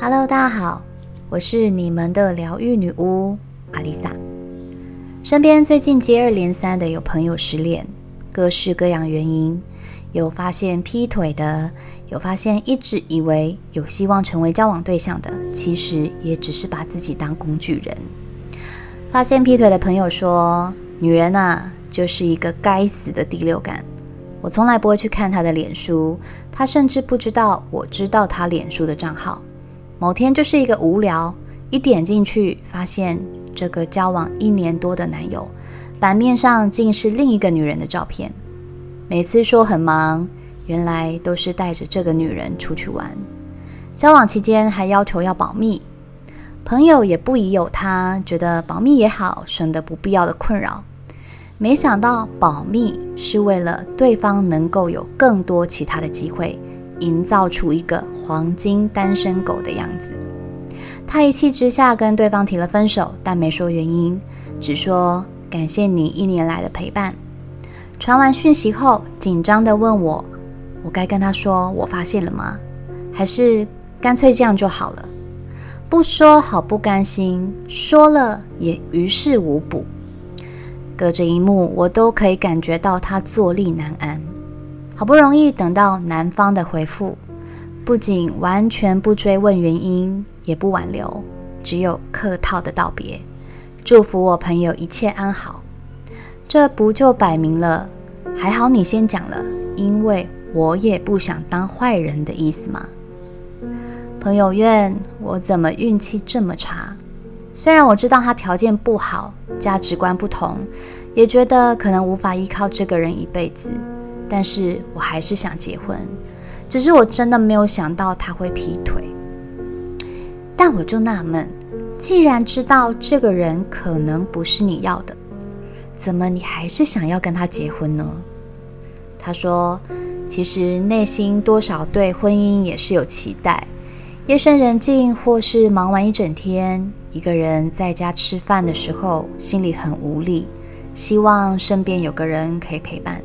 Hello，大家好，我是你们的疗愈女巫阿丽萨。身边最近接二连三的有朋友失恋，各式各样原因，有发现劈腿的，有发现一直以为有希望成为交往对象的，其实也只是把自己当工具人。发现劈腿的朋友说：“女人啊，就是一个该死的第六感。我从来不会去看他的脸书，他甚至不知道我知道他脸书的账号。某天就是一个无聊，一点进去发现。”这个交往一年多的男友，版面上竟是另一个女人的照片。每次说很忙，原来都是带着这个女人出去玩。交往期间还要求要保密，朋友也不疑有他，觉得保密也好，省得不必要的困扰。没想到保密是为了对方能够有更多其他的机会，营造出一个黄金单身狗的样子。他一气之下跟对方提了分手，但没说原因，只说感谢你一年来的陪伴。传完讯息后，紧张地问我：“我该跟他说我发现了吗？还是干脆这样就好了？不说好不甘心，说了也于事无补。隔着一幕，我都可以感觉到他坐立难安。好不容易等到男方的回复，不仅完全不追问原因。也不挽留，只有客套的道别，祝福我朋友一切安好。这不就摆明了还好你先讲了，因为我也不想当坏人的意思吗？朋友怨我怎么运气这么差？虽然我知道他条件不好，价值观不同，也觉得可能无法依靠这个人一辈子，但是我还是想结婚。只是我真的没有想到他会劈腿。但我就纳闷，既然知道这个人可能不是你要的，怎么你还是想要跟他结婚呢？他说，其实内心多少对婚姻也是有期待。夜深人静，或是忙完一整天，一个人在家吃饭的时候，心里很无力，希望身边有个人可以陪伴。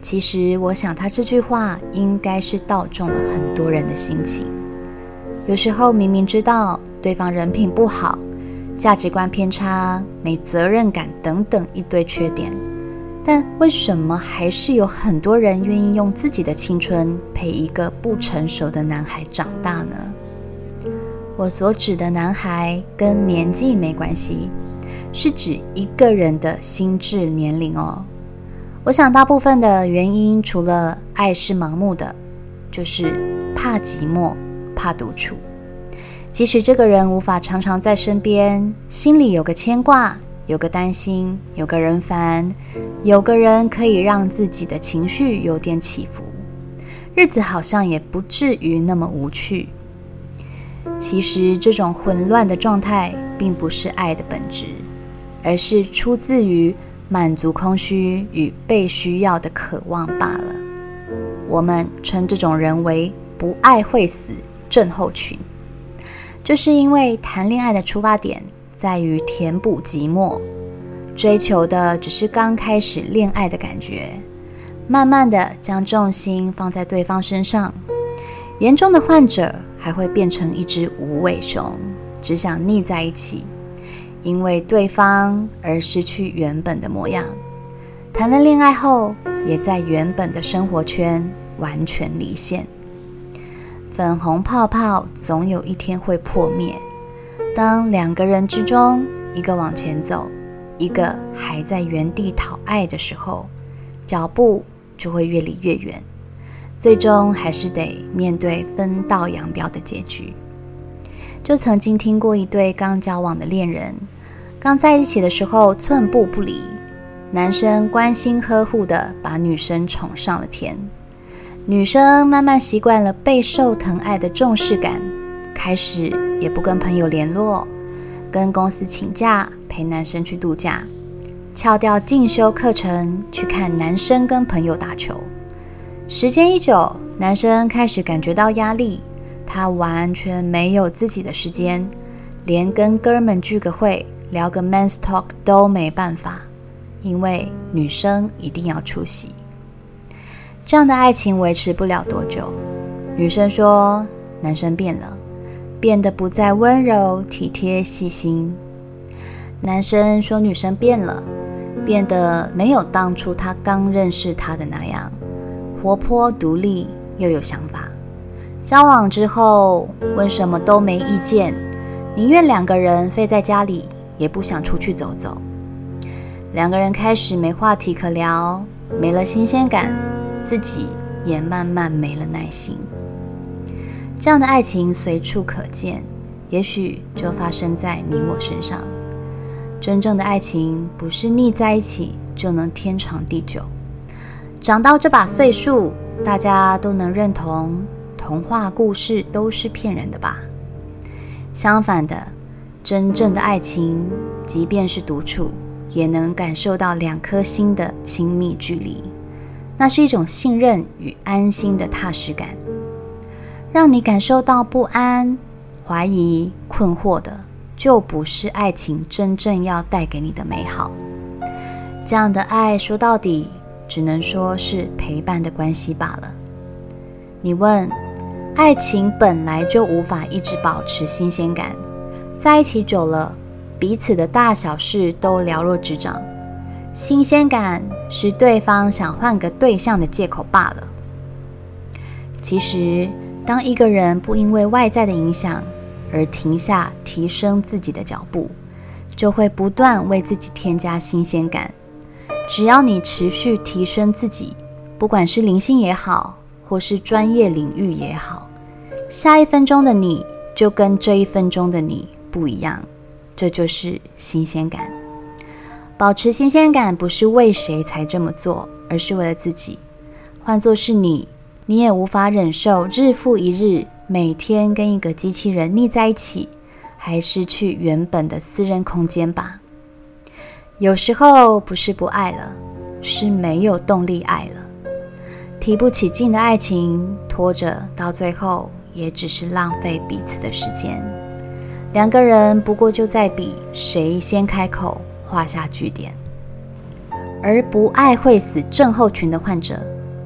其实，我想他这句话应该是道中了很多人的心情。有时候明明知道对方人品不好、价值观偏差、没责任感等等一堆缺点，但为什么还是有很多人愿意用自己的青春陪一个不成熟的男孩长大呢？我所指的男孩跟年纪没关系，是指一个人的心智年龄哦。我想大部分的原因，除了爱是盲目的，就是怕寂寞。怕独处，即使这个人无法常常在身边，心里有个牵挂，有个担心，有个人烦，有个人可以让自己的情绪有点起伏，日子好像也不至于那么无趣。其实这种混乱的状态并不是爱的本质，而是出自于满足空虚与被需要的渴望罢了。我们称这种人为不爱会死症候群，就是因为谈恋爱的出发点在于填补寂寞，追求的只是刚开始恋爱的感觉，慢慢的将重心放在对方身上。严重的患者还会变成一只无尾熊，只想腻在一起，因为对方而失去原本的模样。谈了恋爱后，也在原本的生活圈完全离线。粉红泡泡总有一天会破灭。当两个人之中，一个往前走，一个还在原地讨爱的时候，脚步就会越离越远，最终还是得面对分道扬镳的结局。就曾经听过一对刚交往的恋人，刚在一起的时候寸步不离，男生关心呵护的把女生宠上了天。女生慢慢习惯了备受疼爱的重视感，开始也不跟朋友联络，跟公司请假陪男生去度假，翘掉进修课程去看男生跟朋友打球。时间一久，男生开始感觉到压力，他完全没有自己的时间，连跟哥们聚个会聊个 men's talk 都没办法，因为女生一定要出席。这样的爱情维持不了多久。女生说，男生变了，变得不再温柔、体贴、细心。男生说，女生变了，变得没有当初他刚认识她的那样活泼、独立又有想法。交往之后，问什么都没意见，宁愿两个人废在家里，也不想出去走走。两个人开始没话题可聊，没了新鲜感，自己也慢慢没了耐心。这样的爱情随处可见，也许就发生在你我身上。真正的爱情不是腻在一起就能天长地久。长到这把岁数，大家都能认同。童话故事都是骗人的吧？相反的，真正的爱情，即便是独处，也能感受到两颗心的亲密距离。那是一种信任与安心的踏实感。让你感受到不安、怀疑、困惑的，就不是爱情真正要带给你的美好。这样的爱，说到底，只能说是陪伴的关系罢了。你问？爱情本来就无法一直保持新鲜感，在一起久了，彼此的大小事都了若指掌。新鲜感是对方想换个对象的借口罢了。其实，当一个人不因为外在的影响而停下提升自己的脚步，就会不断为自己添加新鲜感。只要你持续提升自己，不管是灵性也好，或是专业领域也好，下一分钟的你就跟这一分钟的你不一样，这就是新鲜感。保持新鲜感不是为谁才这么做，而是为了自己。换作是你，你也无法忍受日复一日每天跟一个机器人腻在一起，还失去原本的私人空间吧？有时候不是不爱了，是没有动力爱了。提不起劲的爱情，拖着到最后也只是浪费彼此的时间。两个人不过就在比谁先开口画下句点。而不爱会死症候群的患者，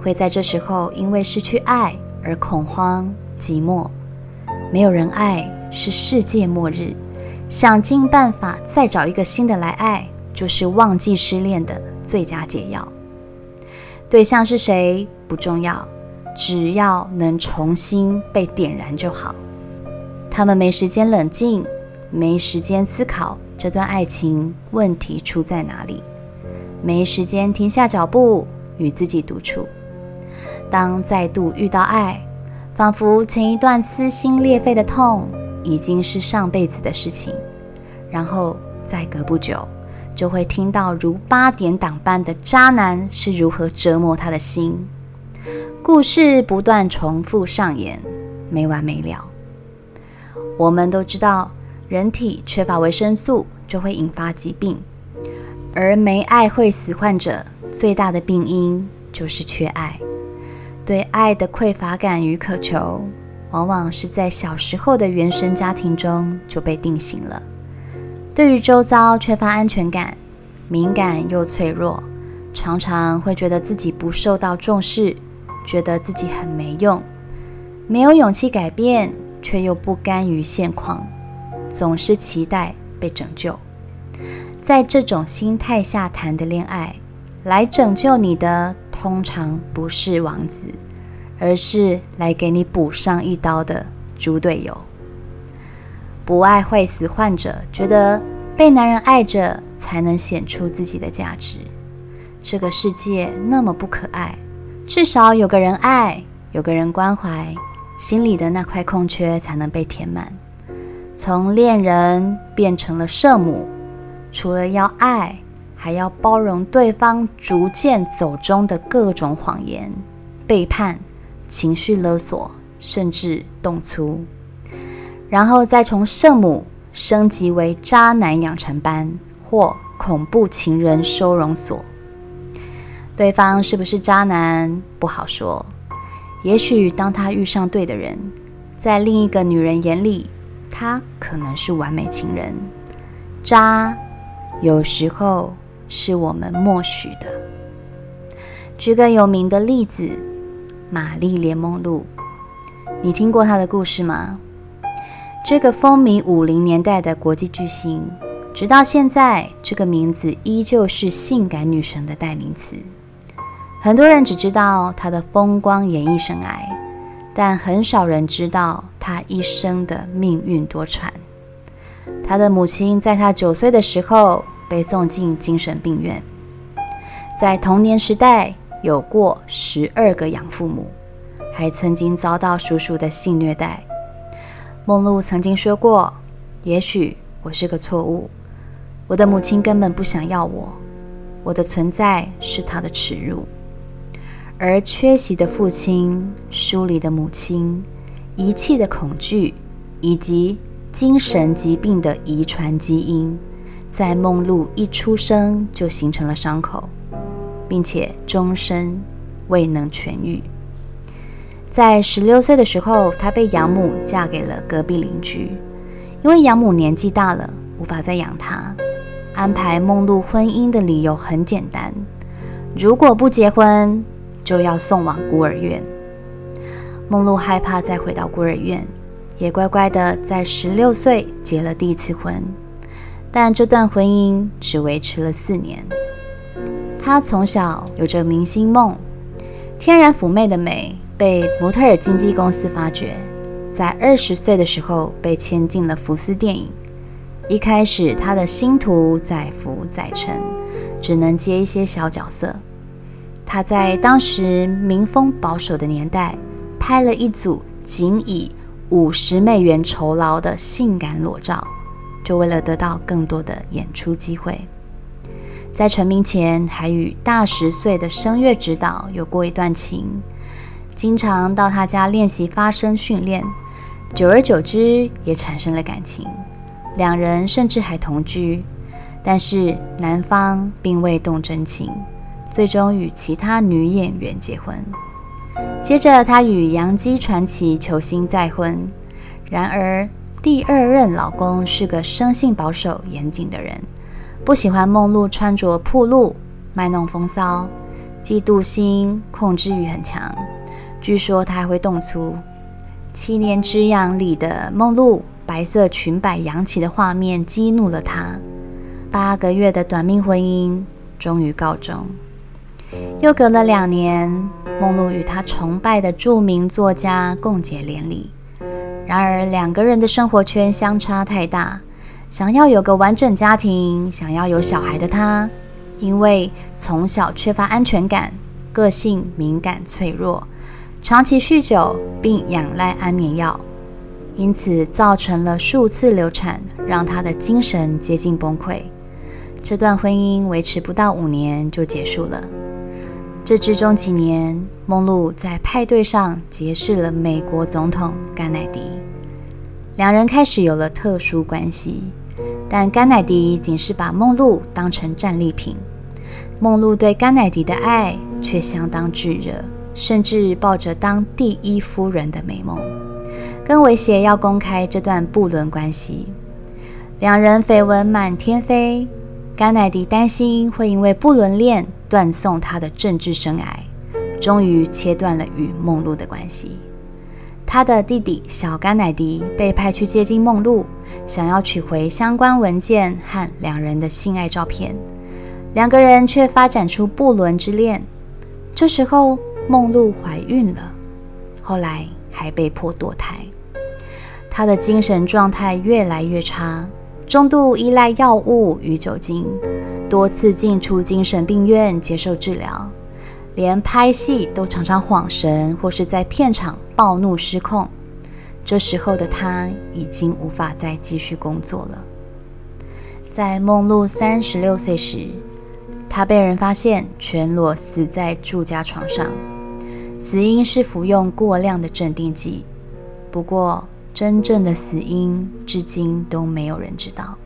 会在这时候因为失去爱而恐慌寂寞。没有人爱是世界末日，想尽办法再找一个新的来爱，就是忘记失恋的最佳解药。对象是谁不重要，只要能重新被点燃就好。他们没时间冷静，没时间思考这段爱情问题出在哪里，没时间停下脚步与自己独处。当再度遇到爱，仿佛前一段撕心裂肺的痛已经是上辈子的事情，然后再隔不久。就会听到如八点档般的渣男是如何折磨他的心，故事不断重复上演，没完没了。我们都知道，人体缺乏维生素就会引发疾病，而没爱会死患者最大的病因就是缺爱。对爱的匮乏感与渴求，往往是在小时候的原生家庭中就被定型了。对于周遭缺乏安全感，敏感又脆弱，常常会觉得自己不受到重视，觉得自己很没用，没有勇气改变，却又不甘于现况，总是期待被拯救。在这种心态下谈的恋爱，来拯救你的通常不是王子，而是来给你补上一刀的猪队友。不爱会死患者觉得被男人爱着才能显出自己的价值。这个世界那么不可爱，至少有个人爱，有个人关怀，心里的那块空缺才能被填满。从恋人变成了圣母，除了要爱，还要包容对方逐渐走中的各种谎言、背叛、情绪勒索，甚至动粗。然后再从圣母升级为渣男养成班或恐怖情人收容所。对方是不是渣男不好说，也许当他遇上对的人，在另一个女人眼里，他可能是完美情人。渣有时候是我们默许的。举个有名的例子，玛丽莲梦露，你听过她的故事吗？这个风靡五零年代的国际巨星，直到现在，这个名字依旧是性感女神的代名词。很多人只知道她的风光演艺生涯，但很少人知道她一生的命运多舛。她的母亲在她九岁的时候被送进精神病院，在童年时代，有过十二个养父母，还曾经遭到叔叔的性虐待。梦露曾经说过：“也许我是个错误，我的母亲根本不想要我，我的存在是她的耻辱。”而缺席的父亲、疏离的母亲、遗弃的恐惧，以及精神疾病的遗传基因，在梦露一出生就形成了伤口。并且终身未能痊愈。在十六岁的时候，她被养母嫁给了隔壁邻居，因为养母年纪大了，无法再养她。安排梦露婚姻的理由很简单：如果不结婚，就要送往孤儿院。梦露害怕再回到孤儿院，也乖乖的在十六岁结了第一次婚，但这段婚姻只维持了四年。她从小有着明星梦，天然妩媚的美被模特儿经纪公司发掘，在二十岁的时候被签进了福斯电影。一开始，他的星途载浮载沉，只能接一些小角色。他在当时民风保守的年代，拍了一组仅以五十美元酬劳的性感裸照，就为了得到更多的演出机会。在成名前，还与大十岁的声乐指导有过一段情，经常到他家练习发声训练，久而久之也产生了感情，两人甚至还同居，但是男方并未动真情，最终与其他女演员结婚。接着，他与洋基传奇球星再婚，然而第二任老公是个生性保守、严谨的人。不喜欢梦露穿着暴露、卖弄风骚，嫉妒心、控制欲很强。据说他还会动粗。七年之痒里的梦露，白色裙摆扬起的画面激怒了他。八个月的短命婚姻终于告终。又隔了两年，梦露与他崇拜的著名作家共结连理。然而两个人的生活圈相差太大。想要有个完整家庭，想要有小孩的他，因为从小缺乏安全感，个性敏感脆弱，长期酗酒并仰赖安眠药，因此造成了数次流产，让他的精神接近崩溃。这段婚姻维持不到五年就结束了。这之中几年，梦露在派对上结识了美国总统甘乃迪。两人开始有了特殊关系，但甘乃迪仅是把梦露当成战利品。梦露对甘乃迪的爱却相当炙热，甚至抱着当第一夫人的美梦，更威胁要公开这段不伦关系。两人绯闻满天飞，甘乃迪担心会因为不伦恋断送他的政治生涯，终于切断了与梦露的关系。他的弟弟小甘乃迪被派去接近梦露，想要取回相关文件和两人的性爱照片，两个人却发展出不伦之恋。这时候梦露怀孕了，后来还被迫堕胎。她的精神状态越来越差，重度依赖药物与酒精，多次进出精神病院接受治疗。连拍戏都常常恍神，或是在片场暴怒失控。这时候的她已经无法再继续工作了。在梦露三十六岁时，他被人发现全裸死在住家床上，死因是服用过量的镇定剂。不过，真正的死因至今都没有人知道。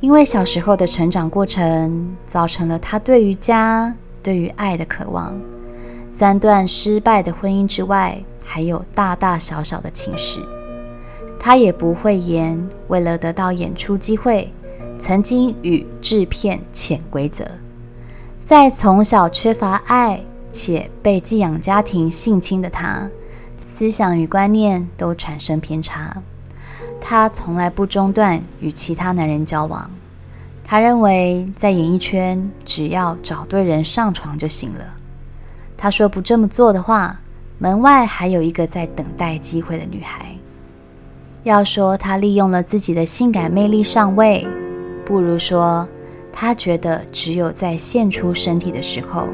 因为小时候的成长过程，造成了他对于家。对于爱的渴望，三段失败的婚姻之外，还有大大小小的情史。他也不讳言，为了得到演出机会，曾经与制片潜规则。在从小缺乏爱且被寄养家庭性侵的他，思想与观念都产生偏差。他从来不中断与其他男人交往。他认为在演艺圈，只要找对人上床就行了。他说不这么做的话，门外还有一个在等待机会的女孩。要说他利用了自己的性感魅力上位，不如说他觉得只有在献出身体的时候，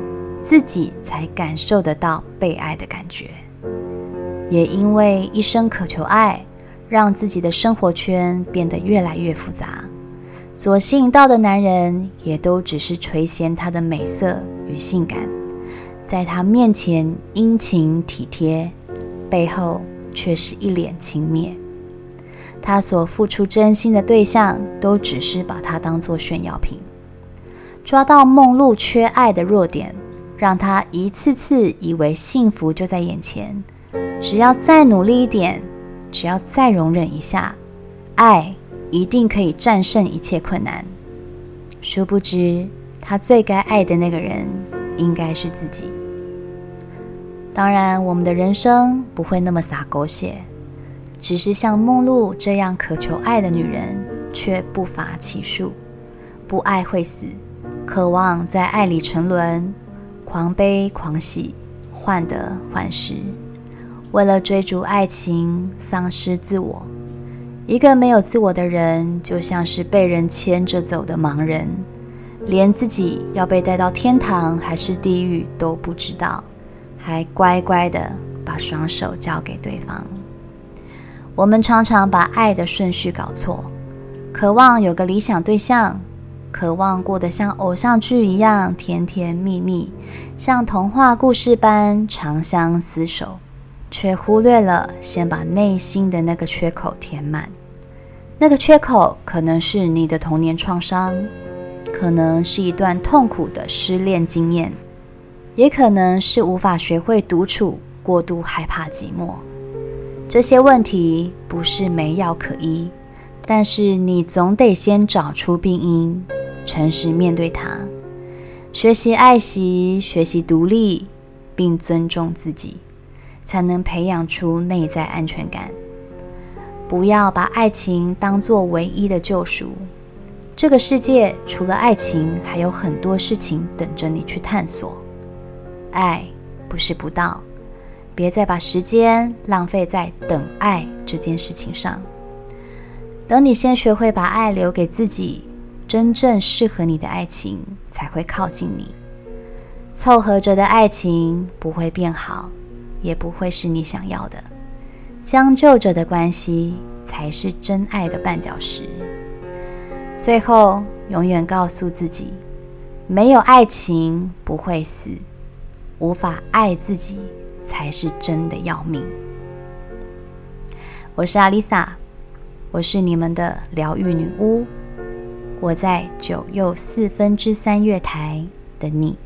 自己才感受得到被爱的感觉。也因为一生渴求爱，让自己的生活圈变得越来越复杂，所吸引到的男人也都只是垂涎她的美色与性感，在他面前殷勤体贴，背后却是一脸轻蔑。他所付出真心的对象，都只是把他当作炫耀品，抓到梦露缺爱的弱点，让他一次次以为幸福就在眼前，只要再努力一点，只要再容忍一下，爱一定可以战胜一切困难。殊不知，他最该爱的那个人，应该是自己。当然，我们的人生不会那么洒狗血。只是像梦露这样渴求爱的女人，却不乏其数。不爱会死，渴望在爱里沉沦，狂悲狂喜，患得患失。为了追逐爱情，丧失自我。一个没有自我的人，就像是被人牵着走的盲人，连自己要被带到天堂还是地狱都不知道，还乖乖的把双手交给对方。我们常常把爱的顺序搞错，渴望有个理想对象，渴望过得像偶像剧一样甜甜蜜蜜，像童话故事般长相厮守，却忽略了先把内心的那个缺口填满。那个缺口可能是你的童年创伤，可能是一段痛苦的失恋经验，也可能是无法学会独处，过度害怕寂寞。这些问题不是没药可医，但是你总得先找出病因，诚实面对它，学习爱惜，学习独立，并尊重自己，才能培养出内在安全感。不要把爱情当作唯一的救赎，这个世界除了爱情，还有很多事情等着你去探索。爱不是不到。别再把时间浪费在等爱这件事情上。等你先学会把爱留给自己，真正适合你的爱情才会靠近你。凑合着的爱情不会变好，也不会是你想要的。将就着的关系才是真爱的绊脚石。最后，永远告诉自己：没有爱情不会死，无法爱自己。才是真的要命。我是阿丽萨，我是你们的疗愈女巫。我在九又四分之三月台等你。